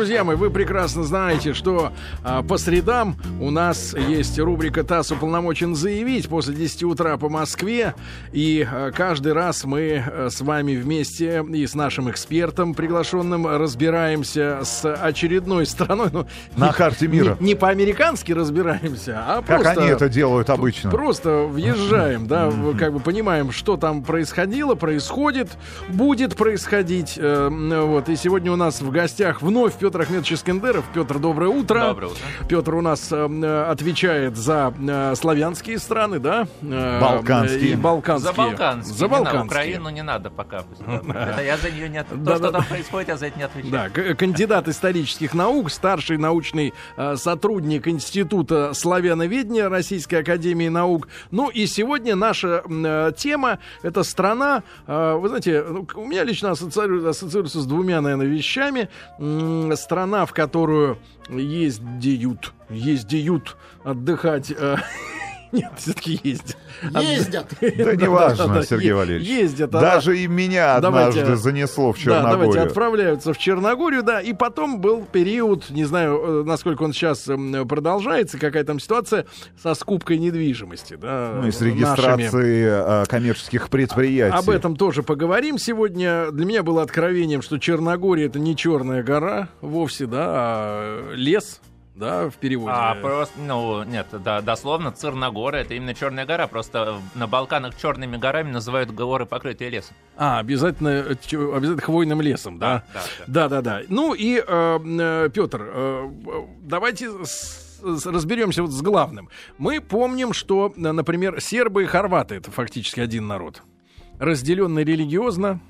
Друзья мои, вы прекрасно знаете, что а, по средам у нас есть рубрика «ТАСС уполномочен заявить» после 10 утра по Москве. И а, каждый раз мы а, с вами вместе и с нашим экспертом приглашенным разбираемся с очередной страной. Ну, На не- карте мира. Не, не по-американски разбираемся, а Как просто... они это делают обычно? Просто въезжаем, да, как бы понимаем, что там происходило, происходит, будет происходить. э, Вот. И сегодня у нас в гостях вновь Петр Ахмедович Искендеров. Петр, доброе утро. Доброе утро. Петр у нас э, э, отвечает за э, славянские страны, да? Э, Балканские. И балканские. За Балканский. За не на Балканские. Украину не надо пока. Это я за нее не отвечаю. То, что там происходит, я за это не отвечаю. Да, кандидат исторических наук, старший научный э, сотрудник Института славяноведения Российской Академии Наук. Ну и сегодня наша э, тема — это страна, э, вы знаете, ну, у меня лично ассоциируется, ассоциируется с двумя, наверное, вещами. Страна, в которую ездят, ездят отдыхать... э, Нет, все-таки ездят. Ездят. Да неважно, да, Сергей Валерьевич. Ездят. а- Даже и меня однажды занесло в да, давайте Черногорию. отправляются в Черногорию, да, и потом был период, не знаю, э, насколько он сейчас продолжается, какая там ситуация со скупкой недвижимости, да. ну и с регистрацией э, коммерческих предприятий. Об этом тоже поговорим сегодня. Для меня было откровением, что Черногория это не черная гора вовсе, да, а лес, да, в переводе. А просто, ну, нет, да, дословно, Цирногора, это именно Черная гора, просто на Балканах черными горами называют горы, покрытые лесом. А, обязательно, э, обязательно хвойным лесом, да? да, да. Да, да, да. Ну и, Петр, давайте с- с- разберемся вот с главным. Мы помним, что, э, например, сербы и хорваты это фактически один народ, разделенный религиозно.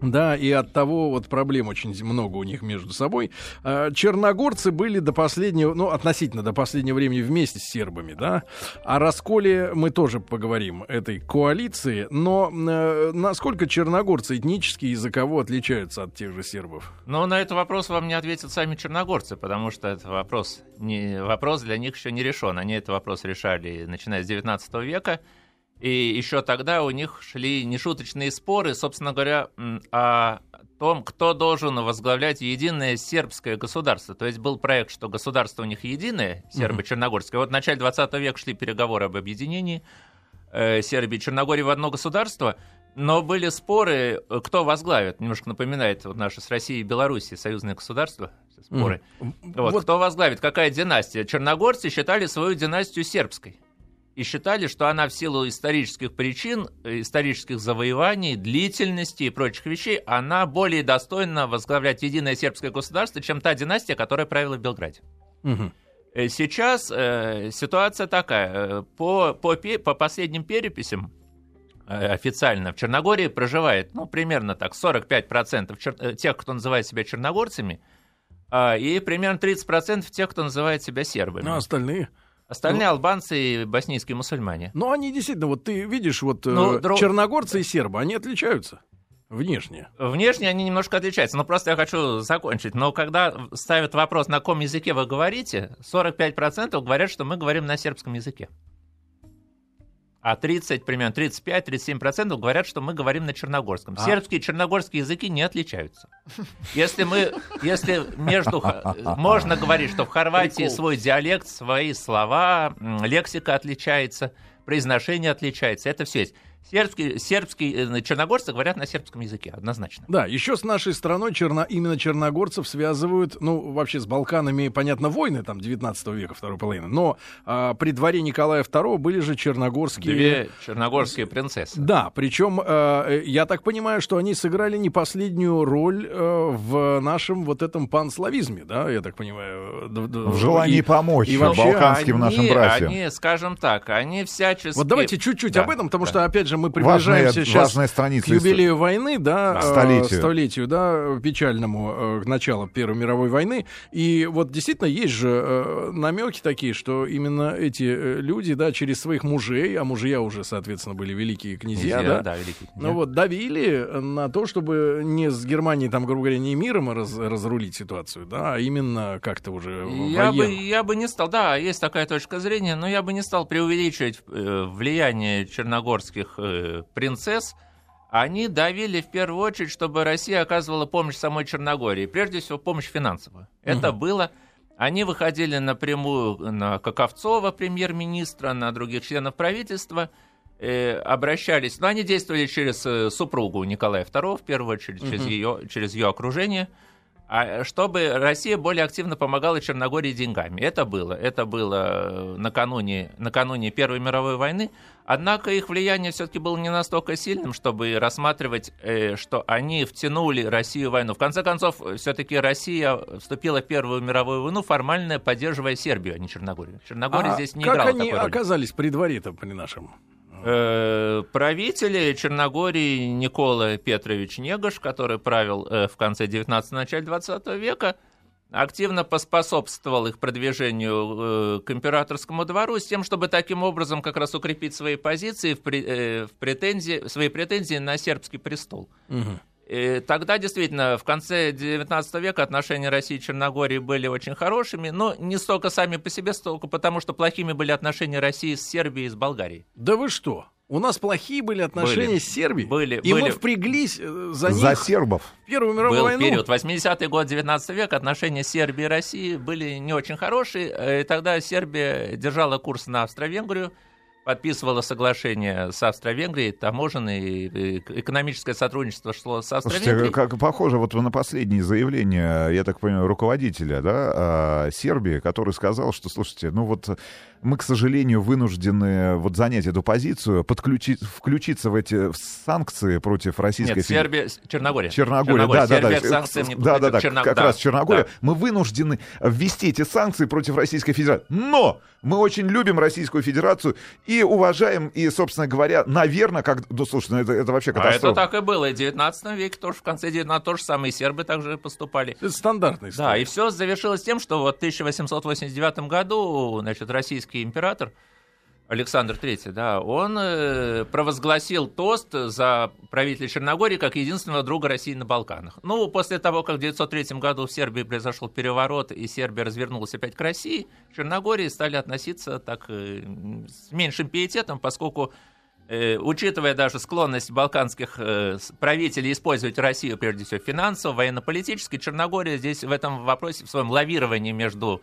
Да, и от того вот проблем очень много у них между собой. А, Черногорцы были до последнего, ну, относительно до последнего времени вместе с сербами, да. О расколе мы тоже поговорим этой коалиции. Но э, насколько черногорцы этнически и языково отличаются от тех же сербов? Но на этот вопрос вам не ответят сами черногорцы, потому что это вопрос, не, вопрос для них еще не решен. Они этот вопрос решали, начиная с 19 века. И еще тогда у них шли нешуточные споры, собственно говоря, о том, кто должен возглавлять единое сербское государство. То есть был проект, что государство у них единое, сербо-черногорское. Вот в начале 20 века шли переговоры об объединении э, Сербии и Черногории в одно государство, но были споры, э, кто возглавит. Немножко напоминает вот наши с Россией и Белоруссией союзные государства. Споры. Вот, Вот. Кто возглавит, какая династия? Черногорцы считали свою династию сербской. И считали, что она в силу исторических причин, э, исторических завоеваний, длительности и прочих вещей, она более достойна возглавлять единое сербское государство, чем та династия, которая правила в Белграде. Э, Сейчас э, ситуация такая. Э, По, по, по последним переписям э, официально в Черногории проживает, ну, примерно так, 45% чер- э, тех, кто называет себя черногорцами, а, и примерно 30% тех, кто называет себя сербами. Ну, а остальные? Остальные албанцы и боснийские мусульмане. Ну, они действительно, вот ты видишь, вот э, Ну, дро- черногорцы и сербы, они отличаются внешне. Внешне они немножко отличаются, но просто я хочу закончить. Но когда ставят вопрос, на каком языке вы говорите, 45% говорят, что мы говорим на сербском языке. А 30, примерно 35-37% говорят, что мы говорим на черногорском. А. Сербские и черногорские языки не отличаются. Если мы, если между, можно говорить, что в Хорватии Прикол. свой диалект, свои слова, лексика отличается, произношение отличается, это все есть. Сербские, сербские, э, черногорцы говорят на сербском языке, однозначно. Да, еще с нашей страной черно, именно черногорцев связывают, ну, вообще с Балканами, понятно, войны там 19 века, второй половины, но а, при дворе Николая II были же черногорские... Две черногорские принцессы. Да, причем э, я так понимаю, что они сыграли не последнюю роль э, в нашем вот этом панславизме, да, я так понимаю. д- В желании и- помочь и вообще балканским нашим они, братьям. Они, скажем так, они всячески... Вот давайте чуть-чуть Да, об этом, потому да. что, опять же, мы Важная- приближаемся сейчас важная страница к юбилею войны, да, Да. э, Столетию. столетию, да, печальному э, к началу Первой мировой войны. И вот действительно есть же э, намеки такие, что именно эти э, люди, да, через своих мужей, а мужья уже, соответственно, были великие князья, Князья, да, да, великие князья. ну вот давили на то, чтобы не с Германией, там, грубо говоря, не миром раз- разрулить ситуацию, да, а именно как-то уже Я бы, военно. я бы не стал, да, есть такая точка зрения, но я бы не стал преувеличивать влияние черногорских э, принцесс. они давили в первую очередь, чтобы Россия оказывала помощь самой Черногории, прежде всего помощь финансовую. Это было... Они выходили напрямую на Каковцова, премьер-министра, на других членов правительства, э, обращались, но они действовали через э, супругу Николая II, в первую очередь, через, ее, через ее окружение, чтобы Россия более активно помогала Черногории деньгами. Это было. Это было э, накануне, накануне Первой мировой войны. Однако их влияние все-таки было не настолько сильным, чтобы рассматривать, э, что они втянули Россию в войну. В конце концов, все-таки Россия вступила в Первую мировую войну, формально поддерживая Сербию, а не Черногорию. Черногория А здесь не как играла они такой роли. оказались при дворе-то при нашем? Э, правители Черногории Никола Петрович Негаш, который правил э, в конце 19 начале 20 века, активно поспособствовал их продвижению э, к императорскому двору с тем, чтобы таким образом как раз укрепить свои позиции в, пре- в претензии, свои претензии на сербский престол. Мгм. И тогда действительно в конце 19 века отношения России и Черногории были очень хорошими, но не столько сами по себе, столько потому, что плохими были отношения России с Сербией и с Болгарией. Да вы что? У нас плохие были отношения Были. с Сербией? Были, И мы были. впряглись э, за них За сербов. в Первую мировую Был войну? период, 80-й год 19 века, отношения Сербии и России были не очень хорошие. э, И тогда Сербия держала курс на Австро-Венгрию, подписывала соглашение с Австро-Венгрией, таможенное и э, экономическое сотрудничество шло с Австро-Венгрией. как похоже вот на последние заявления, я так понимаю, руководителя да, а, Сербии, который сказал, что, слушайте, ну вот мы, к сожалению, вынуждены вот занять эту позицию, подключить, включиться в эти в санкции против Российской Нет, Федерации. Сербия, Черногория. Черногория, да, да, да. Сербия к санкциям не да, да, да. Черно- как да, раз Черногория. да. Мы вынуждены ввести эти санкции против Российской Федерации. Но мы очень любим Российскую Федерацию и уважаем, и, собственно говоря, наверное, как... Ну, слушай, ну это, это вообще А это катастрофа. так и было. И в 19 веке тоже в конце 19 то же самое. И сербы также поступали. Это стандартная история. Да, и все завершилось тем, что вот в 1889 году, значит, российский император Александр III, да, он э, провозгласил тост за правителя Черногории как единственного друга России на Балканах. Ну, после того, как в 1903 году в Сербии произошел переворот, и Сербия развернулась опять к России, Черногории стали относиться так э, с меньшим пиететом, поскольку Э, учитывая даже склонность балканских правителей использовать Россию, прежде всего, финансово, военно-политически, Черногория здесь в этом вопросе, в своем лавировании между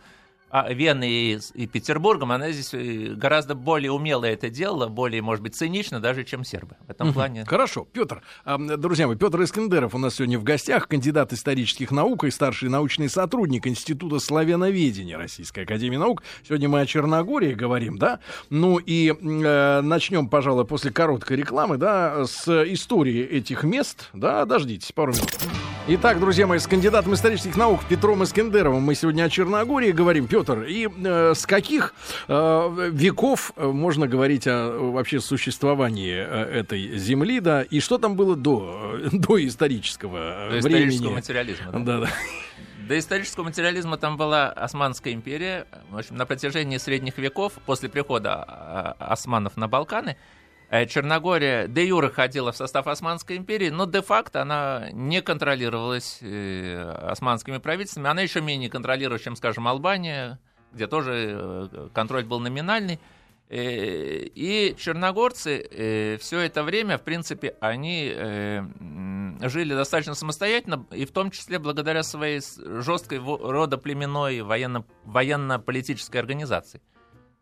а, Веной и, и Петербургом, она здесь э, гораздо более умело это делала, более, может быть, цинично даже, чем сербы. В этом плане... Хорошо, Петр, а, друзья мои, Петр Искендеров у нас сегодня в гостях, кандидат исторических наук и старший научный сотрудник Института славяноведения Российской Академии Наук. Сегодня мы о Черногории говорим, да? Ну и э, начнем, пожалуй, после короткой рекламы, да, с истории этих мест. Да, дождитесь пару минут. Итак, друзья мои, с кандидатом исторических наук Петром Искендеровым мы сегодня о Черногории говорим. Петр, и э, с каких э, веков э, можно говорить о вообще существовании э, этой земли, да, и что там было до, э, до исторического До э, исторического времени? материализма. да. Да, да. До исторического материализма там была Османская империя. В общем, на протяжении средних веков, после прихода а, османов на Балканы, Черногория де юре ходила в состав Османской империи, но де-факто она не контролировалась э, османскими правительствами. Она еще менее контролировалась, чем, скажем, Албания, где тоже э, контроль был номинальный. Э, И черногорцы все это время, в принципе, они э, жили достаточно самостоятельно, и в том числе благодаря своей жесткой родоплеменной военно- военно-политической организации.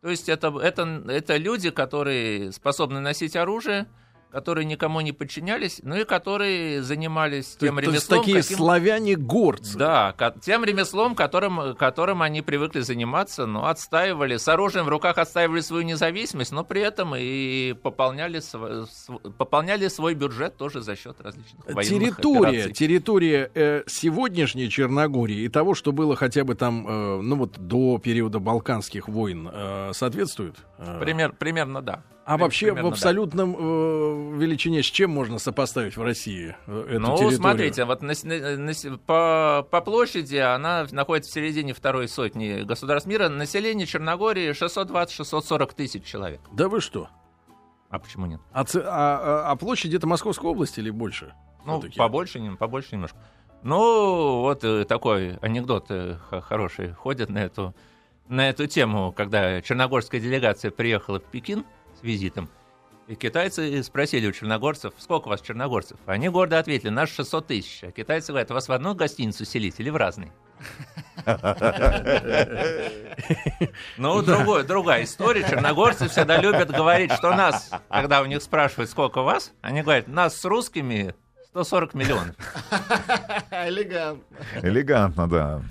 То есть это, это, это люди, которые способны носить оружие, которые никому не подчинялись, ну и которые занимались То, тем то есть ремеслом, такие каким- славяне-горцы. да, тем ремеслом, которым, которым они привыкли заниматься, но отстаивали, с оружием в руках отстаивали свою независимость, но при этом и пополняли, св- св- пополняли свой бюджет тоже за счет различных военных Территория, операций. территория э, сегодняшней Черногории и того, что было хотя бы там, э, ну вот до периода Балканских войн, э, соответствует? Э, Пример, примерно, да. А вообще в да. абсолютном э, величине с чем можно сопоставить в России э, эту Ну, территорию? смотрите, вот на на- по, по площади она находится в середине второй сотни государств мира. Население Черногории 620-640 тысяч человек. Да вы что? А почему нет? А, а- а- а площадь это Московской области или больше? Ну, побольше, побольше немножко. Ну, вот э, такой анекдот хороший ходит на эту, на эту тему, когда черногорская делегация приехала в Пекин с визитом. И китайцы спросили у черногорцев, сколько у вас черногорцев? Они гордо ответили, нас 600 тысяч. А китайцы говорят, вас в одну гостиницу селить или в разные? Ну, другой, другая история. Черногорцы всегда любят говорить, что нас, когда у них спрашивают, сколько вас, они говорят, нас с русскими 140 миллионов. Элегантно. Элегантно, да.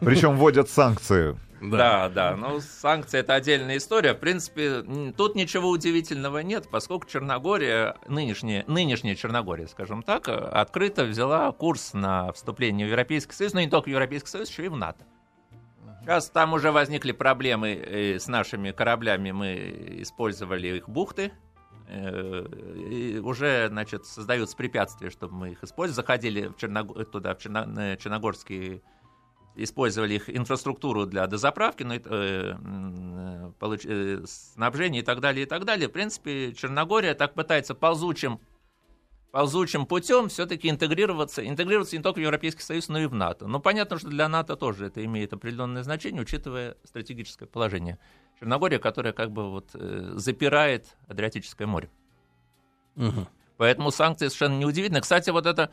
Причем вводят санкции. Да, да. Ну, санкции это отдельная история. В принципе, тут ничего удивительного нет, поскольку Черногория, нынешняя, нынешняя Черногория, скажем так, открыто взяла курс на вступление в Европейский Союз, но не только в Европейский Союз, еще и в НАТО. Сейчас там уже возникли проблемы э, с нашими кораблями, мы использовали их бухты, э, и уже, значит, создаются препятствия, чтобы мы их использовали. Заходили в Черног... туда, в Черно... Черногорские использовали их инфраструктуру для дозаправки, ну, э, получ, э, снабжения и так далее, и так далее. В принципе, Черногория так пытается ползучим, ползучим путем все-таки интегрироваться, интегрироваться не только в Европейский Союз, но и в НАТО. Но понятно, что для НАТО тоже это имеет определенное значение, учитывая стратегическое положение. Черногория, которая как бы вот э, запирает Адриатическое море. Угу. Поэтому санкции совершенно неудивительны. Кстати, вот это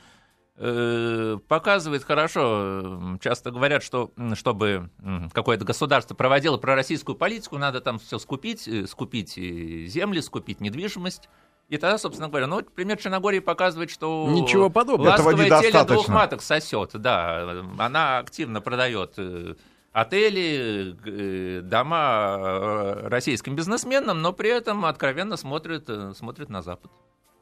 показывает хорошо. Часто говорят, что чтобы какое-то государство проводило пророссийскую политику, надо там все скупить, э, скупить земли, скупить недвижимость. И тогда, собственно говоря, ну, пример Черногории показывает, что Ничего подобного. ласковое теле двух маток сосет. Да, она активно продает э, отели, дома российским бизнесменам, но при этом откровенно смотрит, смотрит на Запад.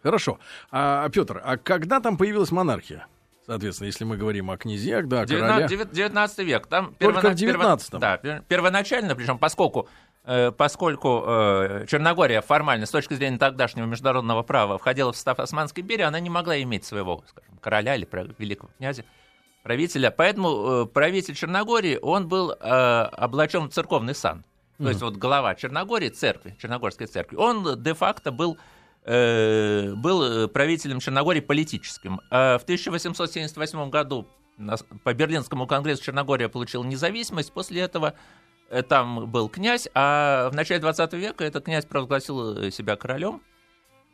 Хорошо. А, Петр, а когда там появилась монархия? Соответственно, если мы говорим о князьях, да, о 19, 19 век. Там Только первона... в 19 перво... Да, первоначально, причем поскольку, э, поскольку э, Черногория формально, с точки зрения тогдашнего международного права, входила в состав Османской империи, она не могла иметь своего, скажем, короля или великого князя, правителя. Поэтому э, правитель Черногории, он был облачен в церковный сан. То mm-hmm. есть вот глава Черногории, церкви, Черногорской церкви, он де-факто был был э, правителем Черногории политическим. А в 1878 году по Берлинскому конгрессу Черногория получила независимость. После этого э, там был князь, а в начале 20 века этот князь провозгласил себя королем.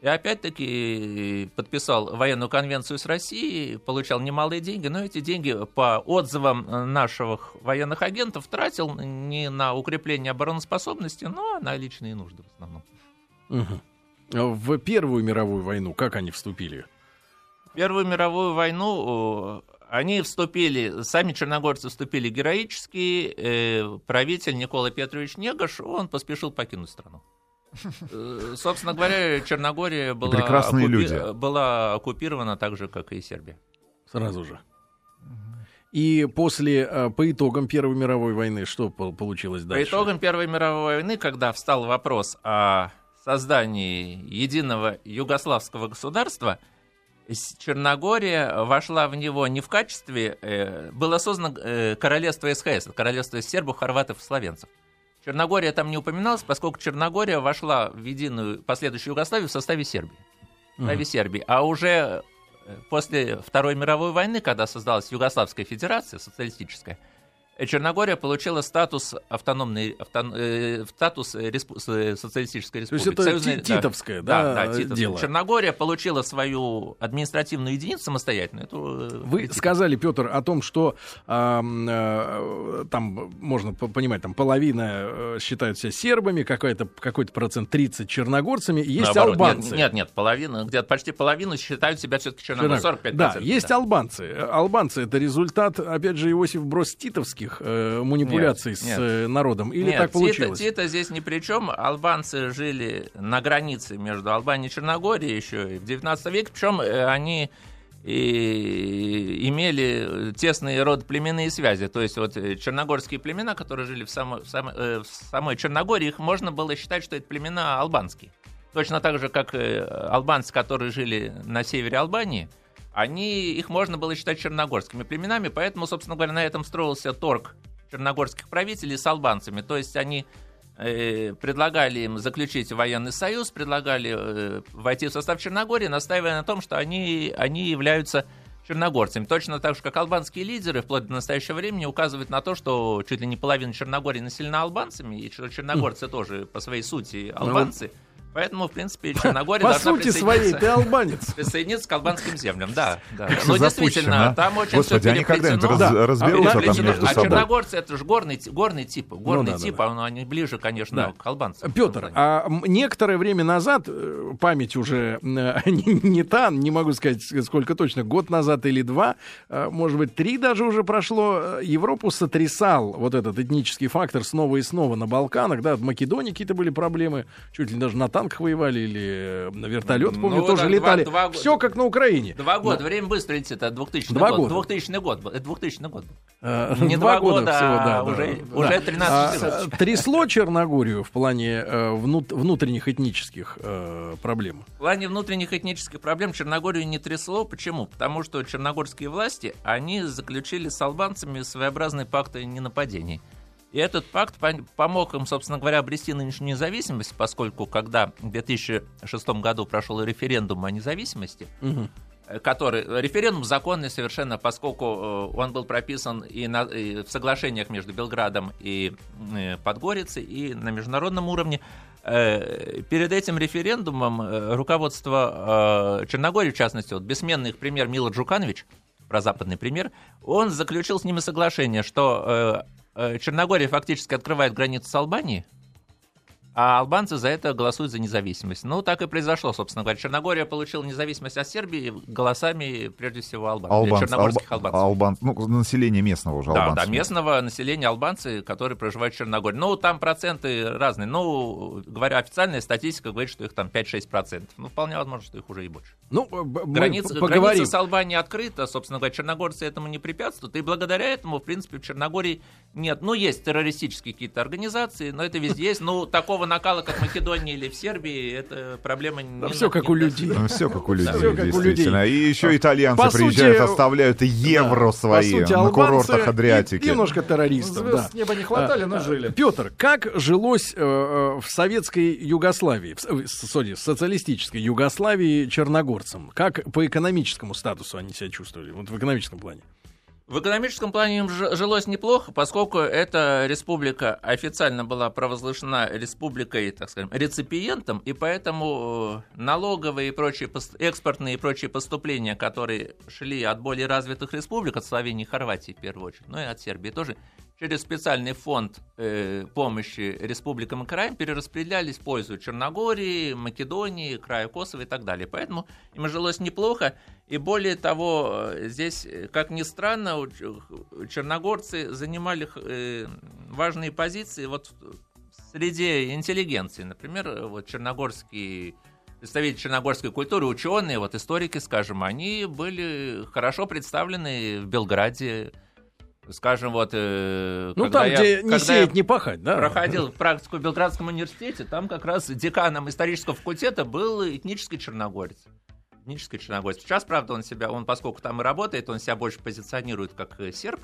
И опять-таки подписал военную конвенцию с Россией, получал немалые деньги, но эти деньги, по отзывам наших военных агентов, тратил не на укрепление обороноспособности, но на личные нужды в основном. Угу в Первую мировую войну, как они вступили? В Первую мировую войну они вступили, сами черногорцы вступили героически. Э, правитель Никола Петрович Негаш, он поспешил покинуть страну. Э, собственно говоря, Черногория была, Прекрасные оккупи... люди. была оккупирована так же, как и Сербия. Сразу же. И после, э, по итогам Первой мировой войны, что получилось дальше? По итогам Первой мировой войны, когда встал вопрос о создании единого югославского государства Черногория вошла в него не в качестве... Э, было создано э, королевство СХС, королевство сербов, хорватов и словенцев. Черногория там не упоминалась, поскольку Черногория вошла в единую последующую Югославию в составе Сербии. В составе mm-hmm. Сербии. А уже э, после Второй мировой войны, когда создалась Югославская Федерация социалистическая, Э, Черногория получила статус автономной, автон, э, статус респу, социалистической республики. То есть это Союзной, титовское, да, да, да титовское. дело. Черногория получила свою административную единицу самостоятельно. Эту, э, Вы эту... сказали, Петр, о том, что э, э, там можно понимать, там половина э, считают себя сербами, какой-то какой процент 30 черногорцами, есть Наоборот, албанцы. Нет, нет, нет, половина, где-то почти половину считают себя все-таки черногорцами. 45%. Да, есть да. албанцы. Албанцы это результат, опять же, Иосиф Брос титовский политических э, манипуляций нет, с нет. Э, народом? Или нет, так получилось? Тита, Тита здесь ни при чем. Албанцы жили на границе между Албанией и Черногорией еще и в 19 веке. Причем э, они и имели тесные родоплеменные связи. То есть вот э, черногорские племена, которые жили в самой, в самой, э, в самой Черногории, их можно было считать, что это племена албанские. Точно так же, как албанцы, которые жили на севере Албании – они, их можно было считать черногорскими племенами, поэтому, собственно говоря, на этом строился торг черногорских правителей с албанцами. То есть они э, предлагали им заключить военный союз, предлагали э, войти в состав Черногории, настаивая на том, что они, они являются черногорцами. Точно так же, как албанские лидеры вплоть до настоящего времени указывают на то, что чуть ли не половина Черногории населена албанцами, и что черногорцы тоже по своей сути албанцы. Поэтому, в принципе, Черногория По должна сути своей, ты албанец. присоединиться к албанским землям, да. да. Как Но действительно, а? там очень Господи, всё они когда-нибудь раз- разберутся там между а собой. черногорцы это же горный, горный тип, горный да, тип, да. а они ближе, конечно, Да. к албанцам. Петр, а некоторое время назад, э, память уже э, не, не та, не могу сказать, сколько точно, год назад или два, э, может быть, три даже уже прошло, Европу сотрясал вот этот этнический фактор снова и снова на Балканах, да, в Македонии какие-то были проблемы, чуть ли даже на танках воевали или э, на вертолет, помню, Ну, тоже да, летали. два- два Все как на Украине. Два года, время быстро летит, это 2000 Два год. года. 2000 год, это 2000 год. Э, Не два года, всего, а да, да, уже- да. уже Да. 13-14. А, Трясло Черногорию в плане э, внут- внутренних этнических э, проблем. В плане внутренних этнических проблем Черногорию не трясло. Почему? Потому что черногорские власти, они заключили с албанцами своеобразный пакт о ненападении. И этот пакт помог им, собственно говоря, обрести нынешнюю независимость, поскольку когда в 2006 году прошел референдум о независимости, э, который референдум законный совершенно, поскольку э, он был прописан и, на- и в соглашениях между Белградом и э, Подгорицей, и на международном уровне. Перед этим референдумом руководство Черногории, в частности, вот бессменный их премьер Мила Джуканович, прозападный премьер, он заключил с ними соглашение, что Черногория фактически открывает границу с Албанией, а албанцы за это голосуют за независимость. Ну, так и произошло, собственно говоря. Черногория получила независимость от Сербии голосами, прежде всего, албанцев. Албанц, черногорских алба- албанцев. албан- ну, население местного уже Да, албанцев. да, местного населения албанцы, которые проживают в Черногории. Ну, там проценты разные. Ну, говоря, официальная статистика говорит, что их там 5-6%. Ну, вполне возможно, что их уже и больше. Ну, Граница, поговорим. граница с Албанией открыта, собственно говоря, черногорцы этому не препятствуют, и благодаря этому, в принципе, в Черногории нет, ну, есть террористические какие-то организации, но это везде есть, ну, такого накала, как в Македонии или в Сербии, это проблема не... Да на- как у людей. Все как у людей, Всё как у действительно. И еще итальянцы приезжают, оставляют евро свои на курортах Адриатики. немножко террористов, да. с неба не хватали, но жили. Петр, как жилось э, э, в советской Югославии, э, с- sorry, в социалистической Югославии черногорцам? Как по экономическому статусу они себя чувствовали? Вот в экономическом плане. В экономическом плане им жилось неплохо, поскольку эта республика официально была провозглашена республикой, так скажем, реципиентом, и поэтому э, налоговые и прочие, экспортные и прочие поступления, которые шли от более развитых республик, от Словении и Хорватии в первую очередь, ну и от Сербии тоже, через специальный фонд э, помощи республикам и краям перераспределялись в пользу Черногории, Македонии, края Косово и так далее. Поэтому им жилось неплохо. И более того, э, здесь, э, как ни странно, черногорцы занимали э, важные позиции вот среди интеллигенции. Например, вот черногорские представители черногорской культуры, ученые, вот историки, скажем, они были хорошо представлены в Белграде. Скажем, вот... э, Ну, когда там, я- где не сеять, не пахать, да? проходил практику в Белградском университете, там как раз деканом исторического факультета был этнический черногорец. Этнический черногорец. Сейчас, правда, он себя, он, поскольку там и работает, он себя больше позиционирует как э, серб.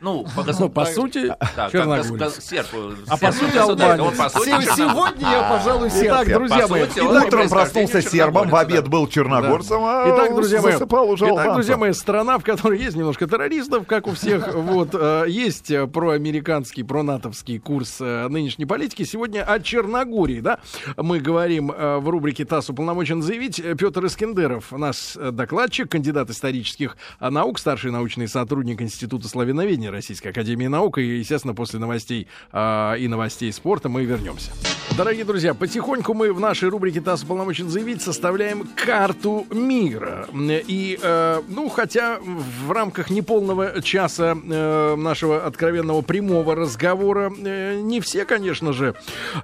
Ну, по, Ну, по сути, да, черногорец. серб. А по сути, албанец. По сути. Сегодня я, пожалуй, Итак, серб. друзья по мои, итак, Утром проснулся сербом, в обед был черногорцем, а Итак, друзья мои, засыпал уже итак, друзья мои, страна, в которой есть немножко террористов, как у всех, вот, э, есть э, проамериканский, пронатовский курс э, нынешней политики. Сегодня о Черногории, да, мы говорим в рубрике ТАСС уполномочен заявить. Петр Искендеров, наш докладчик, кандидат исторических наук, старший научный сотрудник Института славяноведения Российской Академии Наук. И, естественно, после новостей э, и новостей спорта мы вернемся. Дорогие друзья, потихоньку мы в нашей рубрике ТАСС уполномочен заявить составляем карту мира. И, э, ну, хотя в рамках неполного часа э, нашего откровенного прямого разговора э, не все, конечно же,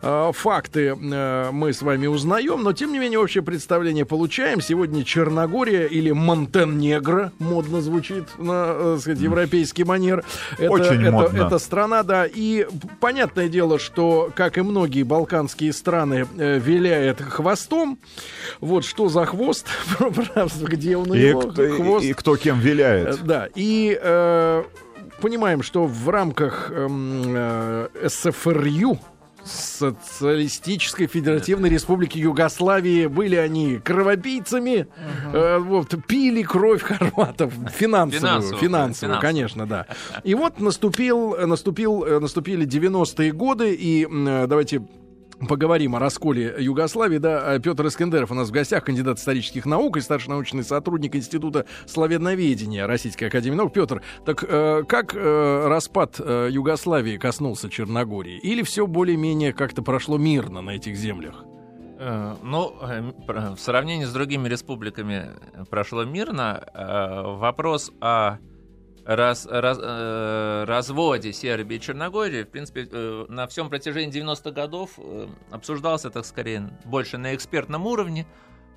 э, факты э, мы с вами узнаем, но, тем не менее, общее представление получаем. Сегодня Черногория или Монтенегро, модно звучит на, э, сказать, европейский манер. Это, Очень это, модно. это страна, да. И понятное дело, что, как и многие балканские страны, э, виляет хвостом. Вот что за хвост, где он у И, него хвост. и кто кем виляет. Э, Да, и э, понимаем, что в рамках эм, э, СФРЮ, Социалистической Федеративной Республики Югославии, были они кровопийцами, э, вот, пили кровь хорватов, финансовую, Финансовую, финансовую, конечно, да. И вот наступил, наступил, э, наступили 90-е годы, и э, давайте поговорим о расколе Югославии. Да, Петр Искендеров у нас в гостях, кандидат исторических наук и старший научный сотрудник Института славяноведения Российской Академии Наук. Петр, так э, как э, распад э, Югославии коснулся Черногории? Или все более-менее как-то прошло мирно на этих землях? Э, Ну, э, в сравнении с другими республиками прошло мирно. Э, Вопрос о раз- раз- э, разводе Сербии и Черногории, в принципе, э, на всем протяжении 90-х годов э, обсуждался, так скорее, больше на экспертном уровне.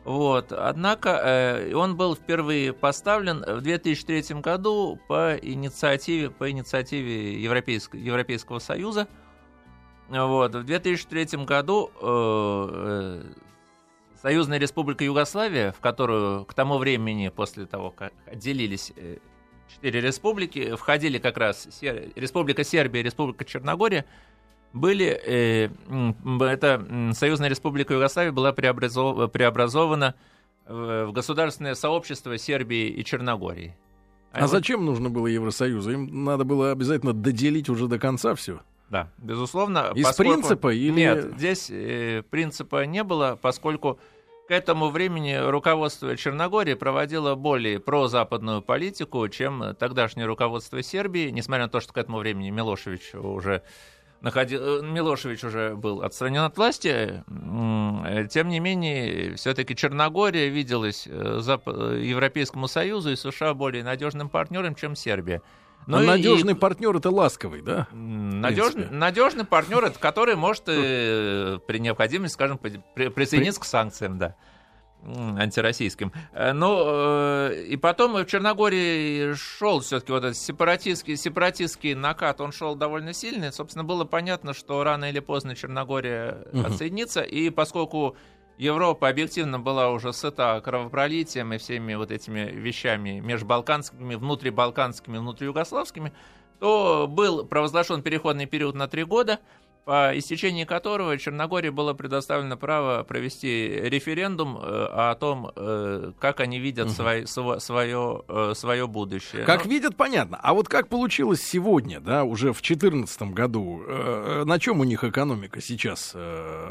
Вот. Однако э, он был впервые поставлен в 2003 году по инициативе, по инициативе Европейск- Европейского Союза. Вот. В 2003 году э, э, Союзная Республика Югославия, в которую к тому времени, после того, как отделились э, четыре республики, входили как раз Сер- Республика Сербия и Республика Черногория, были, э, м, Союзная Республика Югославия была преобразов- преобразована в государственное сообщество Сербии и Черногории. А вот- зачем нужно было Евросоюзу? Им надо было обязательно доделить уже до конца все. Да, безусловно. Из поскольку- принципа или- Нет, здесь э, принципа не было, поскольку к этому времени руководство Черногории проводило более прозападную политику, чем тогдашнее руководство Сербии, несмотря на то, что к этому времени Милошевич уже находил, э, Милошевич уже был отстранен от власти, тем не менее, все-таки Черногория виделась э, э, Европейскому Союзу и США более надежным партнером, чем Сербия. Но Ну и- надежный партнер это ласковый, да? Надежный, принципе. надежный партнер, это который может э, при необходимости, скажем, при- при- присоединиться к санкциям, да, антироссийским. Э, Ну, э, и потом в Черногории шел все-таки вот этот сепаратистский, сепаратистский накат, он шел довольно сильный. Собственно, было понятно, что рано или поздно Черногория Мгм. отсоединится, и поскольку Европа объективно была уже сыта кровопролитием и всеми вот этими вещами межбалканскими, внутрибалканскими, внутриюгославскими, то был провозглашен переходный период на три года, по истечении которого Черногории было предоставлено право провести референдум э, о том, э, как они видят Мгм. свой- сво- свое, э, свое будущее. Как Ну, видят, понятно. А вот как получилось сегодня, да, уже в 2014 году, на чем у них экономика сейчас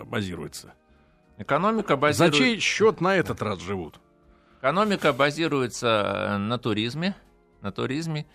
базируется? Экономика За базируется... чей счет на этот раз живут? Экономика базируется э, на туризме, на туризме.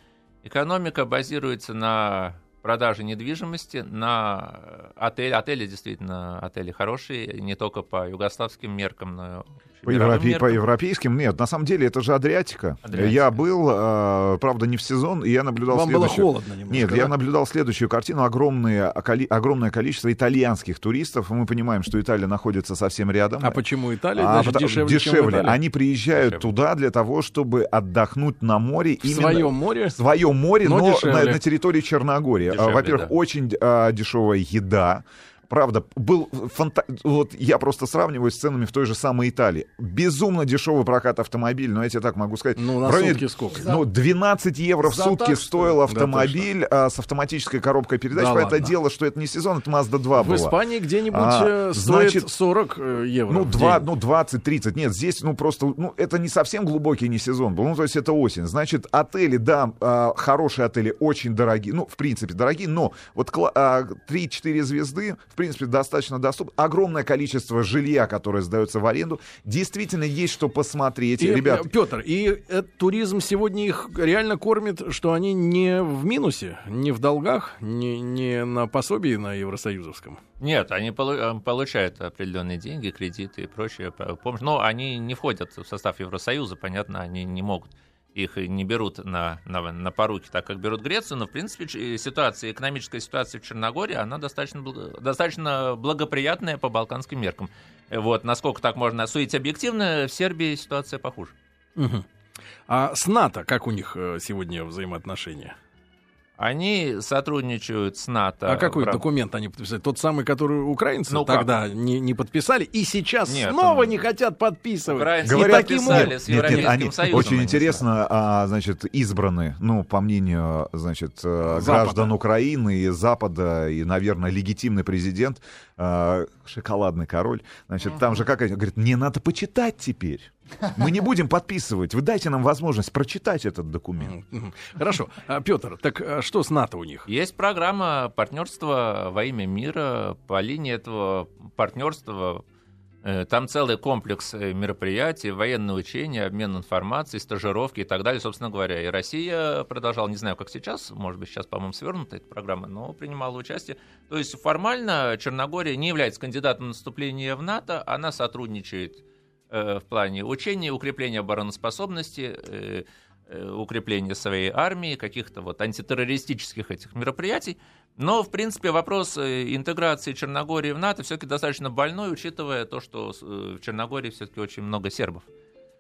Экономика базируется на продаже недвижимости, на э, отель. Отели действительно отели хорошие, не только по югославским меркам, но По, европе- по европейским нет. На самом деле это же Адриатика. Адриатика. Я был, э, правда, не в сезон, и я наблюдал Вам было следующее. холодно немножко, Нет, да? я наблюдал следующую картину. Огромные, коли- огромное количество итальянских туристов. Мы понимаем, что Италия находится совсем рядом. А почему Италия? А, Значит, дешевле, чем в Италии? Они приезжают Дешевле. туда для того, чтобы отдохнуть на море. В своем море? В своем море, Но но, на, дешевле. на территории Черногории. А, Дешевле, Во-первых, да. очень а, дешевая еда. Правда, был фанта... вот я просто сравниваю с ценами в той же самой Италии. Безумно дешевый прокат автомобиля, но я тебе так могу сказать. Ну, на в районе- сутки сколько? Ну, 12 евро в За сутки так, стоил Да, автомобиль а, с автоматической коробкой передач. Да Понятное ладно. дело, что это не сезон, это Mazda 2 В была. Испании где-нибудь А, э, стоит значит, 40 э, евро. Ну, в два, день. ну, 20-30. Нет, здесь, ну, просто, ну, это не совсем глубокий не сезон был. Ну, то есть это осень. Значит, отели, да, а, хорошие отели, очень дорогие. Ну, в принципе, дорогие, но вот кла- а, 3-4 звезды, в принципе, достаточно доступны. Огромное количество жилья, которое сдается в аренду. Действительно, есть что посмотреть. И, Ребят, э, Петр, и э, туризм сегодня их реально кормит, что они не в минусе, не в долгах, не, не на пособии на Евросоюзовском. Нет, они э, получают определенные деньги, кредиты и прочее по- помощь. Но они не входят в состав Евросоюза, понятно, они не могут их не берут на, на, на поруки, так как берут Грецию, но, в принципе, ч- ситуация, экономическая ситуация в Черногории, она достаточно, достаточно благоприятная по балканским меркам. Э, Вот, насколько так можно судить объективно, в Сербии ситуация похуже. Мгм. А с НАТО как у них э, сегодня взаимоотношения? Они сотрудничают с НАТО. А какой в рам- документ они подписали? Тот самый, который украинцы Ну, как? тогда не, не подписали, и сейчас Нет, снова он- не хотят подписывать. Украинцы Говорят, таким подписали образом- с Нет, нет, Европейским они Союзом. очень они интересно, а, значит, избраны, ну, по мнению, значит, э, Запада. граждан Украины и Запада, и, наверное, легитимный президент, э, шоколадный король, значит, там же как они говорят, не надо почитать теперь. Мы не будем подписывать. Вы дайте нам возможность прочитать этот документ. Хорошо. А, Петр, так а, что с НАТО у них? Есть программа партнерства во имя мира. По линии этого партнерство. Э, Там целый комплекс э, мероприятий, военные учения, обмен информацией, стажировки и так далее, собственно говоря. И Россия продолжала, не знаю, как сейчас, может быть, сейчас, по-моему, свернута эта программа, но принимала участие. То есть формально Черногория не является кандидатом на наступление в НАТО, она сотрудничает в плане учения, укрепления обороноспособности, э, э, укрепления своей армии, каких-то вот антитеррористических этих мероприятий. Но, в принципе, вопрос э, интеграции Черногории в НАТО все-таки достаточно больной, учитывая то, что э, в Черногории все-таки очень много сербов.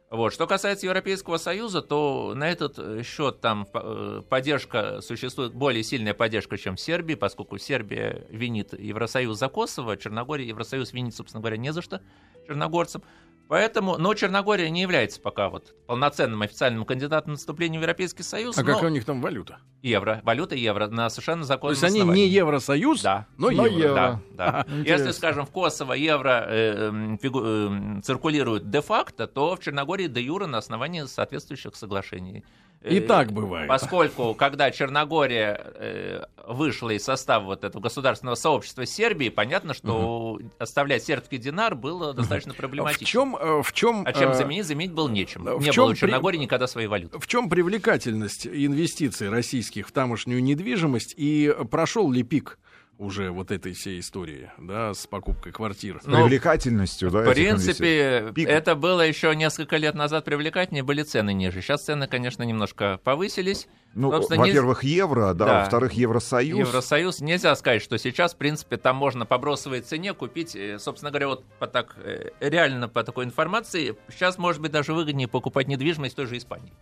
Вот. Что касается Европейского Союза, то на этот э, счет там э, поддержка существует, более сильная поддержка, чем в Сербии, поскольку Сербия винит Евросоюз за Коsovo, Черногория Евросоюз винит, собственно говоря, не за что черногорцам. Поэтому, но Черногория не является пока вот полноценным официальным кандидатом на вступление в Европейский Союз. А но какая у них там валюта? евро, валюта евро на совершенно То законном есть они основании. не Евросоюз, Да. но Но евро. евро. Да, да. Если, скажем, в Косово евро э, эм, фигу- эм, циркулирует де-факто, то в Черногории де-юра на основании соответствующих соглашений. И Э, так бывает. Поскольку, когда Черногория э, вышла из состава вот этого государственного сообщества Сербии, понятно, что оставлять сербский динар было достаточно В проблематично. чем, э, в чем, А чем э, заменить? Заменить было нечем. в Не чем было у при- Черногории никогда своей валюты. в чем привлекательность инвестиций российских в тамошнюю недвижимость и прошел ли пик уже вот этой всей истории, да, с покупкой квартир? Ну, Привлекательностью, да, В принципе, это было еще несколько лет назад привлекательнее, были цены ниже. Сейчас цены, конечно, немножко повысились. Ну, Собственно, не- во-первых, евро, да, Да. во-вторых, Евросоюз. Евросоюз. Нельзя сказать, что сейчас, в принципе, там можно по бросовой цене купить, э, собственно говоря, вот по так, э, реально по такой информации, сейчас, может быть, даже выгоднее покупать недвижимость той же Испании.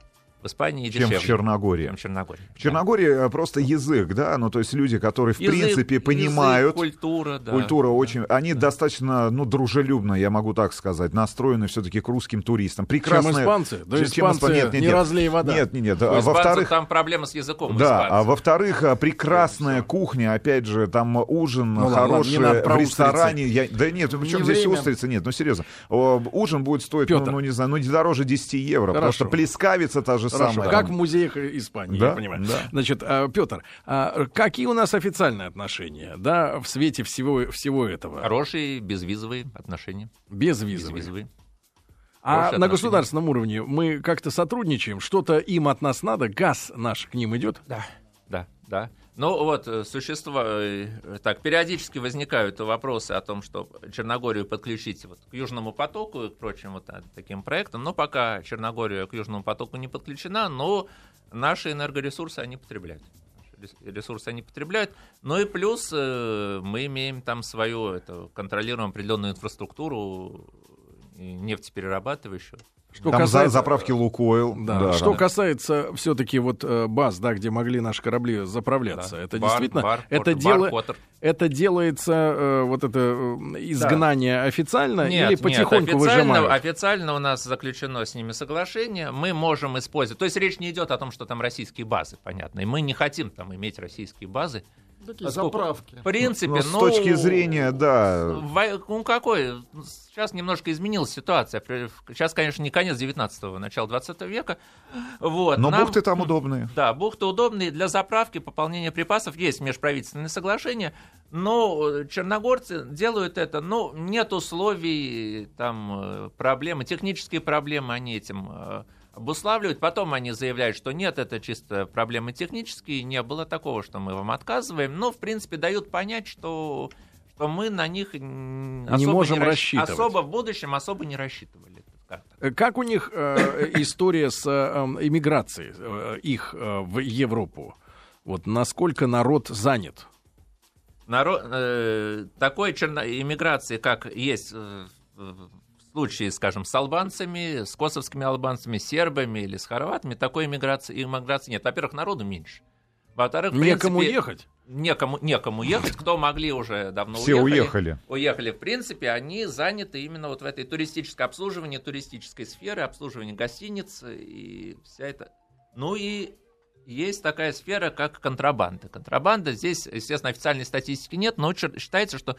В Испании чем дешевле. в Черногории. Чем в Черногории. В Черногории э, просто язык, да, ну то есть люди, которые в Язык- принципе язык, понимают, культура, да. культура очень, они достаточно, ну дружелюбно, я могу так сказать, настроены все-таки к русским туристам. Чем Прекрасная. испанцы? Да чем- чем испанцы испан- нет, нет, не нет. разлей вода. Нет, нет, нет. У А во-вторых, там проблема с языком. да, а во-вторых, а, прекрасная кухня, опять же, там ужин Ну ладно, хороший про в ресторане. Я- да нет, причем Не здесь время. устрицы? Нет, ну серьезно. О, ужин будет стоить, ну, Пётр. ну, не знаю, ну не дороже 10 евро, потому Хорошо. что плескавица та же Хорошо, самая. как в музеях Испании, Да, я понимаю. да. Значит, Петр, какие у нас официальные отношения, да, в свете всего, всего этого? Хорошие безвизовые отношения. Безвизовые. Безвизовые. А Хорошие на отношения. государственном уровне мы как-то сотрудничаем, что-то им от нас надо, газ наш к ним идет? Да, да, да. Ну вот, э, существо... э, Так, периодически возникают вопросы о том, что Черногорию подключить вот к Южному потоку и к прочим вот а, таким проектам, но пока Черногория к Южному потоку не подключена, но наши энергоресурсы они потребляют. Ресурсы они потребляют. Ну и плюс э, мы имеем там свою, это, контролируем определенную инфраструктуру э, нефтеперерабатывающую. Что Там касается- заправки Лукойл. Да. да, Что да. касается все-таки вот э, баз, да, где могли наши корабли заправляться, Да. это Бар- действительно, бар, это порт- дело, бар, это делается э, вот это э, изгнание официально Нет, или потихоньку нет, официально, выжимают? официально у нас заключено с ними соглашение, мы можем использовать, то есть речь не идет о том, что там российские базы, понятно, и мы не хотим там иметь российские базы. Такие Поскольку, заправки. В принципе, Ну, с ну, точки зрения, да. Ну, какой? Сейчас немножко изменилась ситуация. Сейчас, конечно, не конец 19-го, начало 20 века. Вот, Но нам- бухты там удобные. Да, бухты удобные для заправки, пополнения припасов. Есть межправительственные соглашения, но э, черногорцы делают это, но нет условий, там, э, проблемы, технические проблемы они этим э, обуславливают. Потом они заявляют, что нет, это чисто проблемы технические, не было такого, что мы вам отказываем. Но, в принципе, дают понять, что, что мы на них особо можем расщ- рассчитывать. Особо в будущем особо не рассчитывали. Э, Как у них э, история с э, иммиграцией э, их э, в Европу? Вот насколько народ занят? Наро- э, такой черно- иммиграции, как есть э, в случае, скажем, с албанцами, с косовскими албанцами, сербами или с хорватами, такой иммиграции, иммиграции нет. Во-первых, народу меньше. Во-вторых, Некому принципе, ехать? Некому, некому ехать. Кто могли уже давно Все уехали. уехали. Уехали, в принципе, они заняты именно вот в этой туристической обслуживании, туристической сфере, обслуживании гостиниц и вся эта... Ну и есть такая сфера, как контрабанда. Контрабанда, здесь, естественно, официальной статистики нет, но считается, что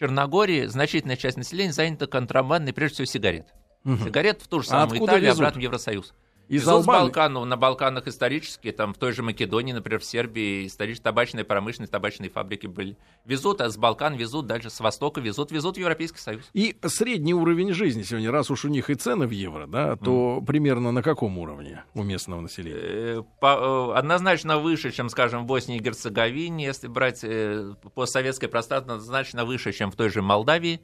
Черногории значительная часть населения занята контрабандой, прежде всего, сигарет. Мгм. Сигарет в ту же А самую откуда Италию, везут? обратно в Евросоюз. Из с Албании. Балкан, ну, на Балканах исторически, там в той же Македонии, например, в Сербии, исторически табачная промышленность, табачные фабрики были. Везут, а с Балкан везут, дальше с Востока везут, везут в Европейский Союз. И средний уровень жизни сегодня, раз уж у них и цены в евро, да, то примерно на каком уровне у местного населения? Э, по- э, однозначно выше, чем, скажем, в Боснии и Герцеговине, если брать э, постсоветское пространство, однозначно выше, чем в той же Молдавии.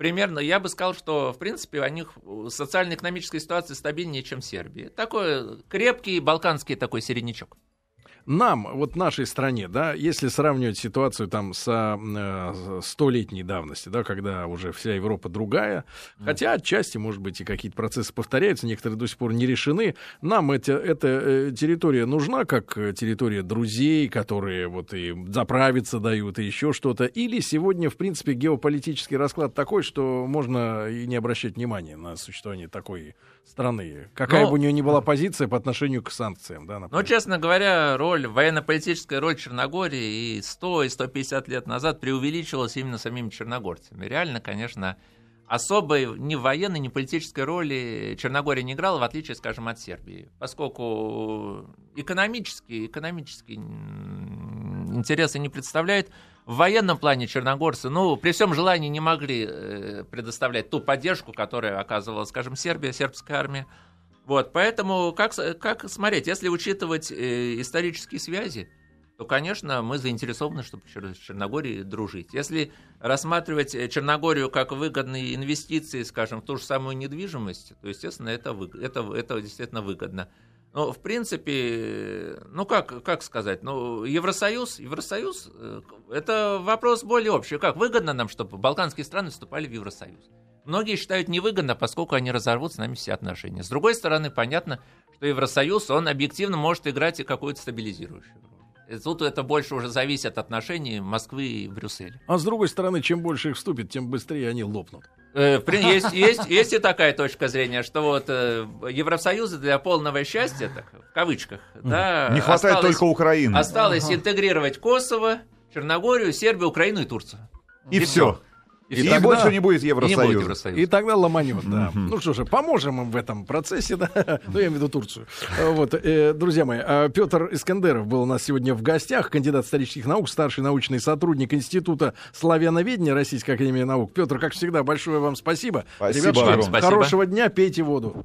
Примерно, я бы сказал, что, в принципе, у них социально-экономическая ситуация стабильнее, чем в Сербии. Такой крепкий балканский такой середнячок. Нам, вот нашей стране, да, если сравнивать ситуацию там со э, столетней давности, да, когда уже вся Европа другая, хотя отчасти, может быть, и какие-то процессы повторяются, некоторые до сих пор не решены, нам эти, эта э, территория нужна как территория друзей, которые вот и заправиться дают, и еще что-то, или сегодня, в принципе, геополитический расклад такой, что можно и не обращать внимания на существование такой страны, какая Ну, бы у нее ни была позиция по отношению к санкциям, да, Но, например. честно говоря, роль, военно-политическая роль Черногории и 100, и 150 лет назад преувеличивалась именно самими черногорцами. Реально, конечно, особой ни военной, ни политической роли Черногория не играла, в отличие, скажем, от Сербии. Поскольку экономически, экономически м, интересы не представляет, в военном плане черногорцы, ну, при всем желании не могли э, предоставлять ту поддержку, которую оказывала, скажем, Сербия, сербская армия. Вот, поэтому как, как смотреть, если учитывать э, исторические связи, то, конечно, мы заинтересованы, чтобы с Черногорией дружить. Если рассматривать э, Черногорию как выгодные инвестиции, скажем, в ту же самую недвижимость, то, естественно, это, выг- это, это действительно выгодно. Но, в принципе, э, ну как, как сказать, ну, Евросоюз, Евросоюз, э, это вопрос более общий. Как выгодно нам, чтобы балканские страны вступали в Евросоюз? Многие считают невыгодно, поскольку они разорвут с нами все отношения. С другой стороны, понятно, что Евросоюз, он объективно может играть и какую-то стабилизирующую роль. И тут это больше уже зависит от отношений Москвы и Брюсселя. А с другой стороны, чем больше их вступит, тем быстрее они лопнут. Э, Есть, есть, есть и такая точка зрения, что вот э, Евросоюза для полного счастья, так, в кавычках, да, Не хватает осталось- только Украины. Осталось интегрировать Коsoво, Черногорию, Сербию, Украину и Турцию. И все. И И, всё. больше не будет И не будет Евросоюза. Евросоюза. И тогда ломанет, да. Ну что же, поможем им в этом процессе, да. Ну, я имею в виду Турцию. Э, Вот, э, друзья мои, э, Петр Искандеров был у нас сегодня в гостях, кандидат исторических наук, старший научный сотрудник Института славяноведения Российской Академии Наук. Петр, как всегда, большое вам спасибо. Спасибо Ребятушки, огромное. Спасибо. хорошего дня, пейте воду.